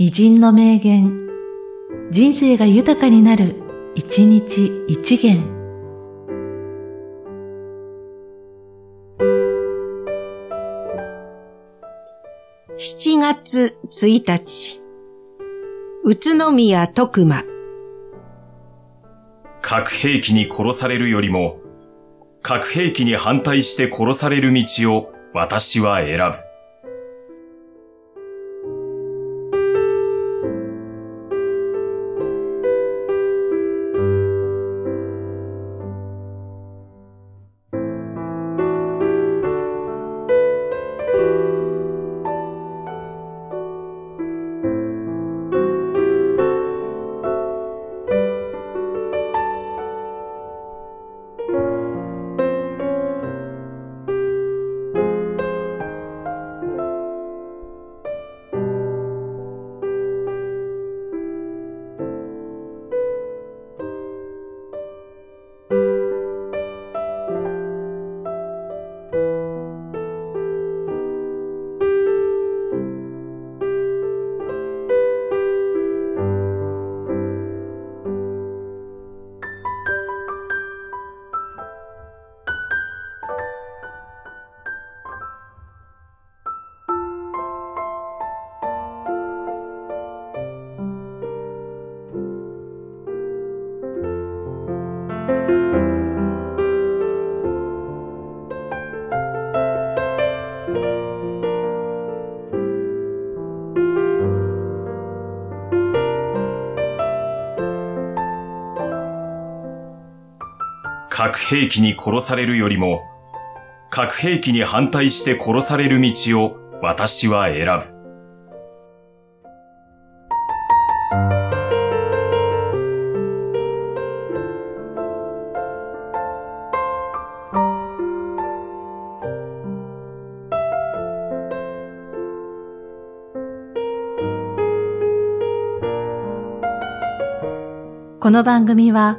偉人の名言、人生が豊かになる、一日一元。7月1日、宇都宮徳馬。核兵器に殺されるよりも、核兵器に反対して殺される道を私は選ぶ。核兵器に殺されるよりも、核兵器に反対して殺される道を私は選ぶ。この番組は、